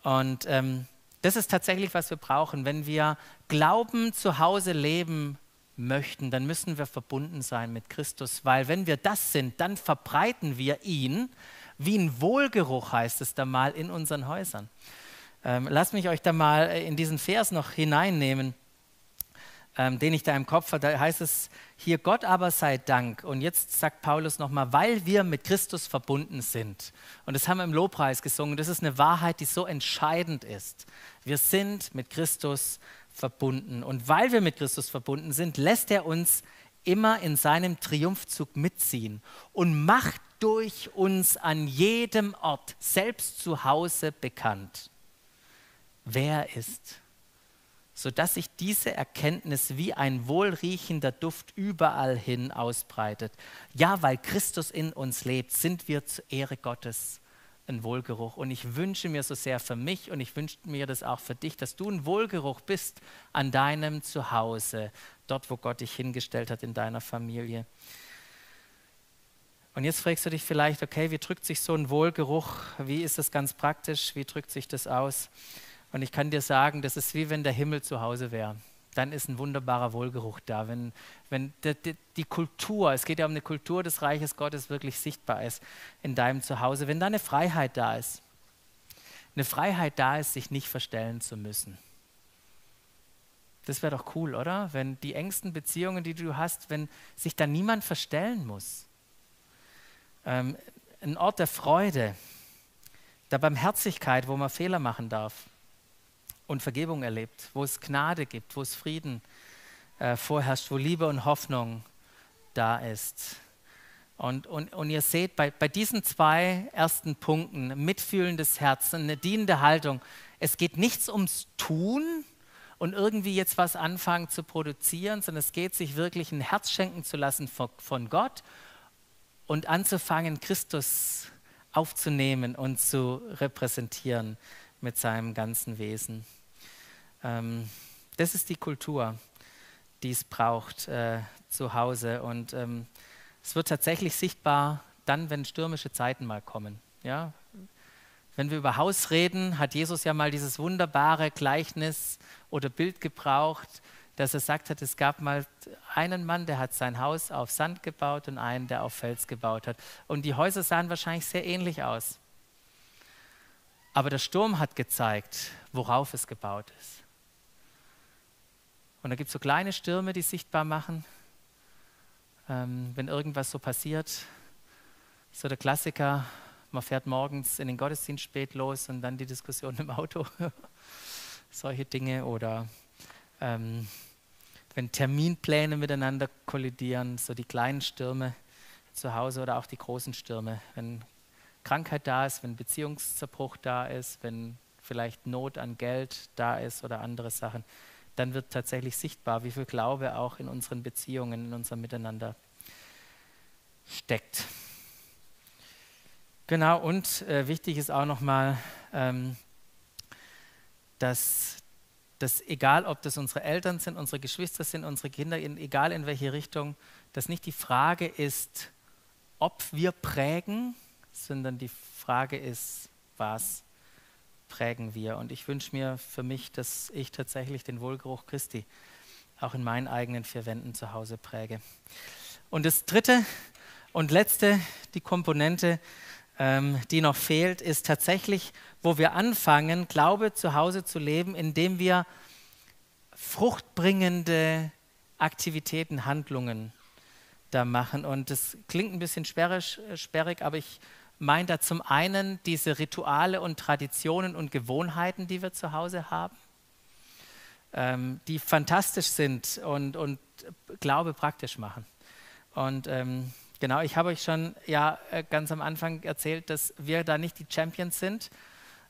[SPEAKER 1] Und ähm, das ist tatsächlich, was wir brauchen. Wenn wir Glauben zu Hause leben möchten, dann müssen wir verbunden sein mit Christus, weil wenn wir das sind, dann verbreiten wir ihn, wie ein Wohlgeruch heißt es da mal, in unseren Häusern. Ähm, lasst mich euch da mal äh, in diesen Vers noch hineinnehmen, ähm, den ich da im Kopf habe. Da heißt es hier, Gott aber sei Dank. Und jetzt sagt Paulus nochmal, weil wir mit Christus verbunden sind. Und das haben wir im Lobpreis gesungen. Das ist eine Wahrheit, die so entscheidend ist. Wir sind mit Christus verbunden. Und weil wir mit Christus verbunden sind, lässt er uns immer in seinem Triumphzug mitziehen und macht durch uns an jedem Ort, selbst zu Hause, bekannt wer er ist, sodass sich diese Erkenntnis wie ein wohlriechender Duft überall hin ausbreitet. Ja, weil Christus in uns lebt, sind wir zur Ehre Gottes einen Wohlgeruch. Und ich wünsche mir so sehr für mich und ich wünsche mir das auch für dich, dass du ein Wohlgeruch bist an deinem Zuhause, dort, wo Gott dich hingestellt hat in deiner Familie. Und jetzt fragst du dich vielleicht, okay, wie drückt sich so ein Wohlgeruch? Wie ist das ganz praktisch? Wie drückt sich das aus? Und ich kann dir sagen, das ist wie wenn der Himmel zu Hause wäre. Dann ist ein wunderbarer Wohlgeruch da. Wenn, wenn die, die, die, Kultur, es geht ja um eine Kultur des Reiches Gottes, wirklich sichtbar ist in deinem Zuhause. Wenn da eine Freiheit da ist. Eine Freiheit da ist, sich nicht verstellen zu müssen. Das wäre doch cool, oder? Wenn die engsten Beziehungen, die du hast, wenn sich da niemand verstellen muss ähm, ein Ort der Freude, der Barmherzigkeit, wo man Fehler machen darf und Vergebung erlebt, wo es Gnade gibt, wo es Frieden äh, vorherrscht, wo Liebe und Hoffnung da ist. Und, und, und ihr seht, bei, bei diesen zwei ersten Punkten, mitfühlendes Herz, eine dienende Haltung, es geht nichts ums Tun und irgendwie jetzt was anfangen zu produzieren, sondern es geht, sich wirklich ein Herz schenken zu lassen von, von Gott und anzufangen, Christus aufzunehmen und zu repräsentieren mit seinem ganzen Wesen. Ähm, das ist die Kultur, die es braucht äh, zu Hause. Und ähm, es wird tatsächlich sichtbar dann, wenn stürmische Zeiten mal kommen. Ja? Wenn wir über Haus reden, hat Jesus ja mal dieses wunderbare Gleichnis oder Bild gebraucht, dass er sagt hat, es gab mal einen Mann, der hat sein Haus auf Sand gebaut und einen, der auf Fels gebaut hat. Und die Häuser sahen wahrscheinlich sehr ähnlich aus. Aber der Sturm hat gezeigt, worauf es gebaut ist. Und da gibt es so kleine Stürme, die sichtbar machen, ähm, wenn irgendwas so passiert. So der Klassiker, man fährt morgens in den Gottesdienst spät los und dann die Diskussion [LAUGHS] im Auto. Solche Dinge oder ähm, wenn Terminpläne miteinander kollidieren, so die kleinen Stürme zu Hause oder auch die großen Stürme, wenn Krankheit da ist, wenn Beziehungszerbruch da ist, wenn vielleicht Not an Geld da ist oder andere Sachen, dann wird tatsächlich sichtbar, wie viel Glaube auch in unseren Beziehungen, in unserem Miteinander steckt. Genau, und äh, wichtig ist auch nochmal, ähm, dass dass egal, ob das unsere Eltern sind, unsere Geschwister sind, unsere Kinder, in, egal in welche Richtung, dass nicht die Frage ist, ob wir prägen, sondern die Frage ist, was prägen wir. Und ich wünsche mir für mich, dass ich tatsächlich den Wohlgeruch Christi auch in meinen eigenen vier Wänden zu Hause präge. Und das dritte und letzte, die Komponente, ähm, die noch fehlt, ist tatsächlich, wo wir anfangen, Glaube zu Hause zu leben, indem wir fruchtbringende Aktivitäten, Handlungen da machen. Und das klingt ein bisschen sperrig, sperrig aber ich meine da zum einen diese Rituale und Traditionen und Gewohnheiten, die wir zu Hause haben, ähm, die fantastisch sind und, und Glaube praktisch machen. Und ähm, Genau, ich habe euch schon ja äh, ganz am Anfang erzählt, dass wir da nicht die Champions sind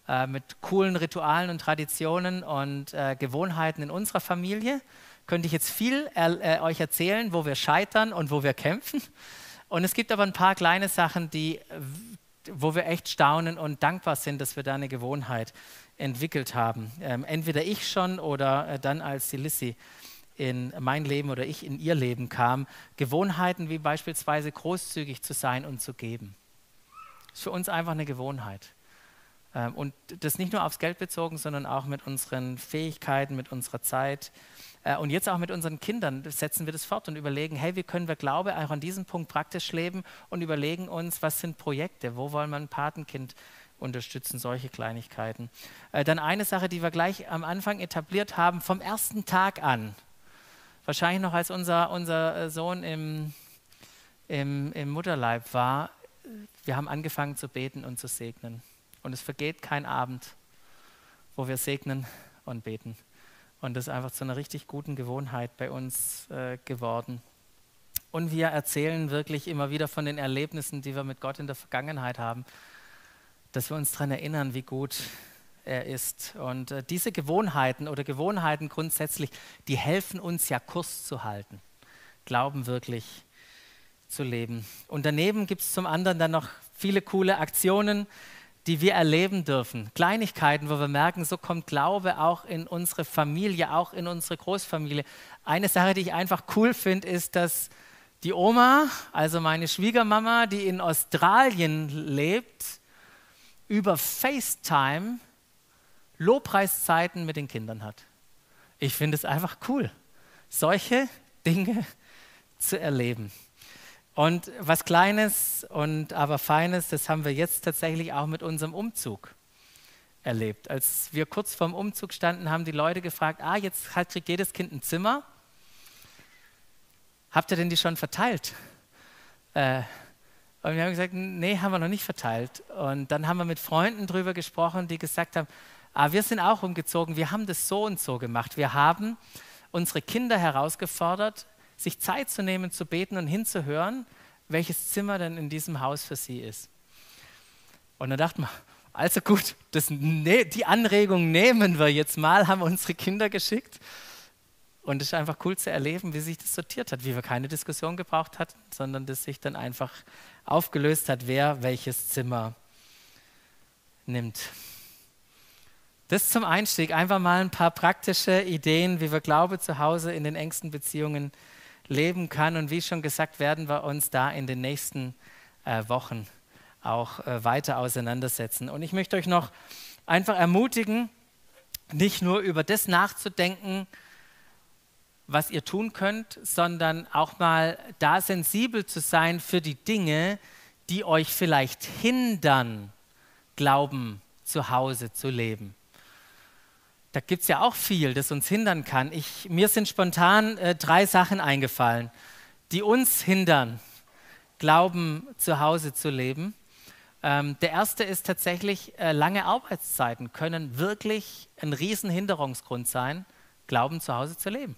[SPEAKER 1] äh, mit coolen Ritualen und Traditionen und äh, Gewohnheiten in unserer Familie. Könnte ich jetzt viel äh, euch erzählen, wo wir scheitern und wo wir kämpfen. Und es gibt aber ein paar kleine Sachen, die, wo wir echt staunen und dankbar sind, dass wir da eine Gewohnheit entwickelt haben. Ähm, entweder ich schon oder äh, dann als die Lissy in mein Leben oder ich in ihr Leben kam, Gewohnheiten wie beispielsweise großzügig zu sein und zu geben. Das ist für uns einfach eine Gewohnheit. Ähm, und das nicht nur aufs Geld bezogen, sondern auch mit unseren Fähigkeiten, mit unserer Zeit. Äh, und jetzt auch mit unseren Kindern setzen wir das fort und überlegen, hey, wie können wir Glaube auch an diesem Punkt praktisch leben und überlegen uns, was sind Projekte, wo wollen wir ein Patenkind unterstützen, solche Kleinigkeiten. Äh, dann eine Sache, die wir gleich am Anfang etabliert haben, vom ersten Tag an, wahrscheinlich noch als unser, unser äh, Sohn im, im, im Mutterleib war, wir haben angefangen zu beten und zu segnen. Und es vergeht kein Abend, wo wir segnen und beten. Und das ist einfach zu einer richtig guten Gewohnheit bei uns äh, geworden. Und wir erzählen wirklich immer wieder von den Erlebnissen, die wir mit Gott in der Vergangenheit haben, dass wir uns daran erinnern, wie gut er ist. Und äh, diese Gewohnheiten oder Gewohnheiten grundsätzlich, die helfen uns ja Kurs zu halten, Glauben wirklich zu leben. Und daneben gibt es zum anderen dann noch viele coole Aktionen, die wir erleben dürfen. Kleinigkeiten, wo wir merken, so kommt Glaube auch in unsere Familie, auch in unsere Großfamilie. Eine Sache, die ich einfach cool finde, ist, dass die Oma, also meine Schwiegermama, die in Australien lebt, über FaceTime Lobpreiszeiten mit den Kindern hat. Ich finde es einfach cool, solche Dinge zu erleben. Und was Kleines und aber Feines, das haben wir jetzt tatsächlich auch mit unserem Umzug erlebt. Als wir kurz vorm Umzug standen, haben die Leute gefragt, ah, jetzt kriegt jedes Kind ein Zimmer. Habt ihr denn die schon verteilt? Äh, und wir haben gesagt, nee, haben wir noch nicht verteilt. Und dann haben wir mit Freunden darüber gesprochen, die gesagt haben, ah, wir sind auch umgezogen, wir haben das so und so gemacht. Wir haben unsere Kinder herausgefordert, sich Zeit zu nehmen, zu beten und hinzuhören, welches Zimmer denn in diesem Haus für sie ist. Und dann dachten wir, also gut, das, ne, die Anregung nehmen wir jetzt mal, haben unsere Kinder geschickt. Und es ist einfach cool zu erleben, wie sich das sortiert hat, wie wir keine Diskussion gebraucht hatten, sondern dass sich dann einfach aufgelöst hat, wer welches Zimmer nimmt. Das zum Einstieg, einfach mal ein paar praktische Ideen, wie wir Glaube zu Hause in den engsten Beziehungen leben kann. Und wie schon gesagt, werden wir uns da in den nächsten äh, Wochen auch äh, weiter auseinandersetzen. Und ich möchte euch noch einfach ermutigen, nicht nur über das nachzudenken, was ihr tun könnt, sondern auch mal da sensibel zu sein für die Dinge, die euch vielleicht hindern, Glauben zu Hause zu leben. Da gibt es ja auch viel, das uns hindern kann. Ich, mir sind spontan äh, drei Sachen eingefallen, die uns hindern, Glauben zu Hause zu leben. Ähm, der erste ist tatsächlich, äh, lange Arbeitszeiten können wirklich ein Riesenhinderungsgrund sein, Glauben zu Hause zu leben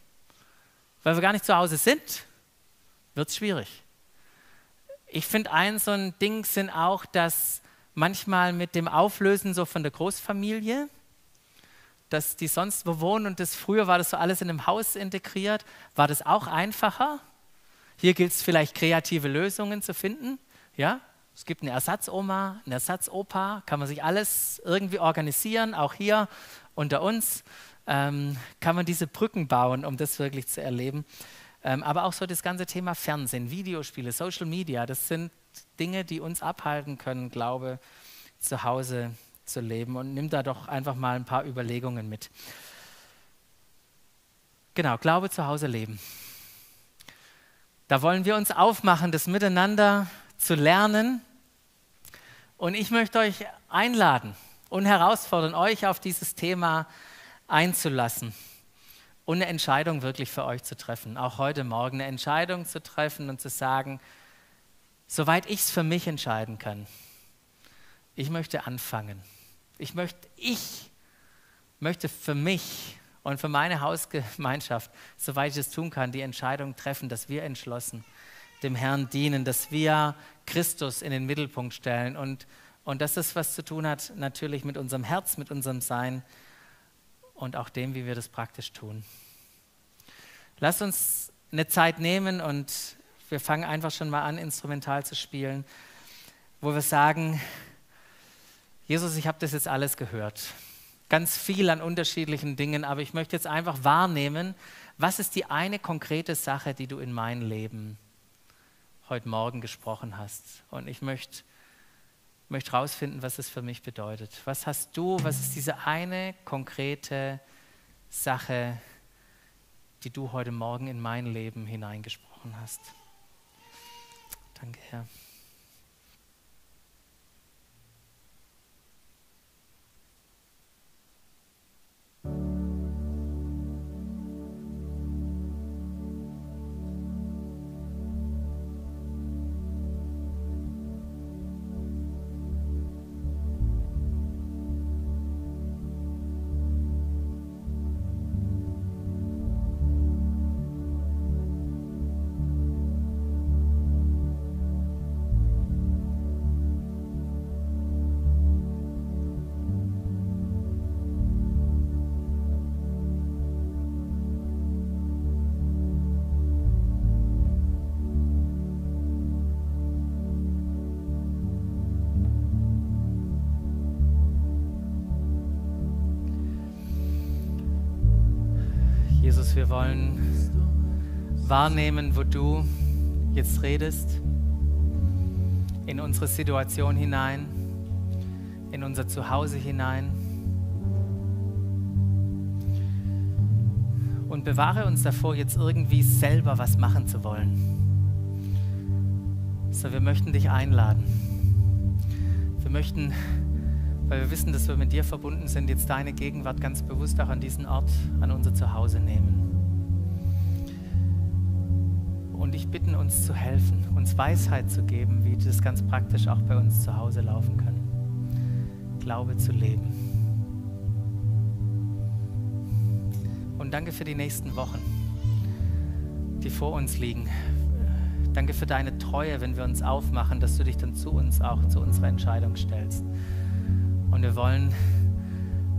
[SPEAKER 1] weil wir gar nicht zu Hause sind, wird es schwierig. Ich finde, ein so ein Ding sind auch, dass manchmal mit dem Auflösen so von der Großfamilie, dass die sonst wo wohnen und das früher war das so alles in einem Haus integriert, war das auch einfacher. Hier gilt es vielleicht kreative Lösungen zu finden. Ja, es gibt eine Ersatzoma, eine Ersatzopa, kann man sich alles irgendwie organisieren, auch hier unter uns ähm, kann man diese Brücken bauen, um das wirklich zu erleben. Ähm, aber auch so das ganze Thema Fernsehen, Videospiele, Social Media, das sind Dinge, die uns abhalten können, Glaube zu Hause zu leben. Und nimm da doch einfach mal ein paar Überlegungen mit. Genau, Glaube zu Hause leben. Da wollen wir uns aufmachen, das miteinander zu lernen. Und ich möchte euch einladen und herausfordern, euch auf dieses Thema einzulassen und eine Entscheidung wirklich für euch zu treffen. Auch heute Morgen eine Entscheidung zu treffen und zu sagen, soweit ich es für mich entscheiden kann, ich möchte anfangen. Ich möchte, ich möchte für mich und für meine Hausgemeinschaft, soweit ich es tun kann, die Entscheidung treffen, dass wir entschlossen dem Herrn dienen, dass wir Christus in den Mittelpunkt stellen und, und dass das was zu tun hat natürlich mit unserem Herz, mit unserem Sein, und auch dem, wie wir das praktisch tun. Lasst uns eine Zeit nehmen und wir fangen einfach schon mal an, instrumental zu spielen, wo wir sagen, Jesus, ich habe das jetzt alles gehört. Ganz viel an unterschiedlichen Dingen, aber ich möchte jetzt einfach wahrnehmen, was ist die eine konkrete Sache, die du in mein Leben heute Morgen gesprochen hast. Und ich möchte möchte herausfinden, was es für mich bedeutet. Was hast du, was ist diese eine konkrete Sache, die du heute Morgen in mein Leben hineingesprochen hast? Danke, Herr. Wollen wahrnehmen, wo du jetzt redest, in unsere Situation hinein, in unser Zuhause hinein. Und bewahre uns davor, jetzt irgendwie selber was machen zu wollen. So, wir möchten dich einladen. Wir möchten, weil wir wissen, dass wir mit dir verbunden sind, jetzt deine Gegenwart ganz bewusst auch an diesen Ort, an unser Zuhause nehmen. Und ich bitten uns zu helfen, uns Weisheit zu geben, wie das ganz praktisch auch bei uns zu Hause laufen kann. Glaube zu leben. Und danke für die nächsten Wochen, die vor uns liegen. Danke für deine Treue, wenn wir uns aufmachen, dass du dich dann zu uns auch, zu unserer Entscheidung stellst. Und wir wollen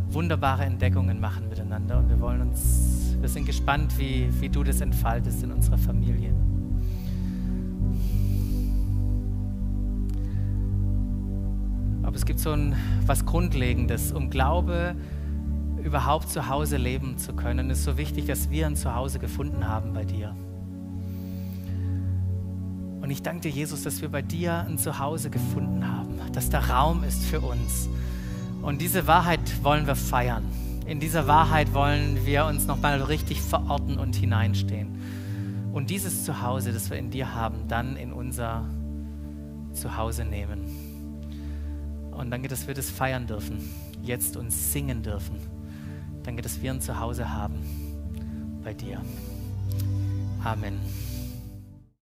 [SPEAKER 1] wunderbare Entdeckungen machen miteinander und wir wollen uns, wir sind gespannt, wie, wie du das entfaltest in unserer Familie. Es gibt so ein, was Grundlegendes, um Glaube überhaupt zu Hause leben zu können. Es ist so wichtig, dass wir ein Zuhause gefunden haben bei dir. Und ich danke dir, Jesus, dass wir bei dir ein Zuhause gefunden haben, dass da Raum ist für uns. Und diese Wahrheit wollen wir feiern. In dieser Wahrheit wollen wir uns nochmal richtig verorten und hineinstehen. Und dieses Zuhause, das wir in dir haben, dann in unser Zuhause nehmen. Und danke, dass wir das feiern dürfen, jetzt uns singen dürfen. Danke, dass wir ein Zuhause haben bei dir. Amen.